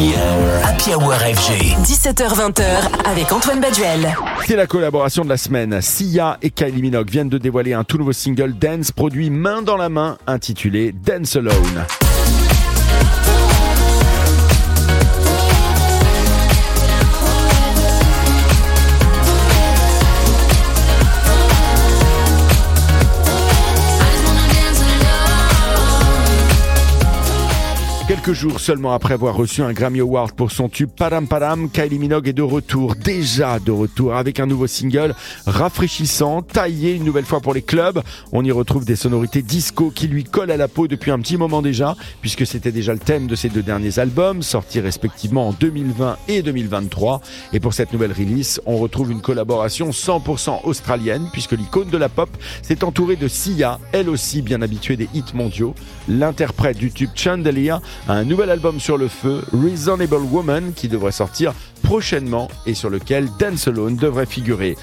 Happy Hour. Happy Hour FG. 17h20h avec Antoine Baduel. C'est la collaboration de la semaine. Sia et Kylie Minogue viennent de dévoiler un tout nouveau single dance produit main dans la main intitulé Dance Alone. Quelques jours seulement après avoir reçu un Grammy Award pour son tube Padam Padam, Kylie Minogue est de retour, déjà de retour, avec un nouveau single rafraîchissant, taillé une nouvelle fois pour les clubs. On y retrouve des sonorités disco qui lui collent à la peau depuis un petit moment déjà, puisque c'était déjà le thème de ses deux derniers albums, sortis respectivement en 2020 et 2023. Et pour cette nouvelle release, on retrouve une collaboration 100% australienne, puisque l'icône de la pop s'est entourée de Sia, elle aussi bien habituée des hits mondiaux. L'interprète du tube Chandelier un nouvel album sur le feu, Reasonable Woman, qui devrait sortir prochainement et sur lequel Dance Alone devrait figurer.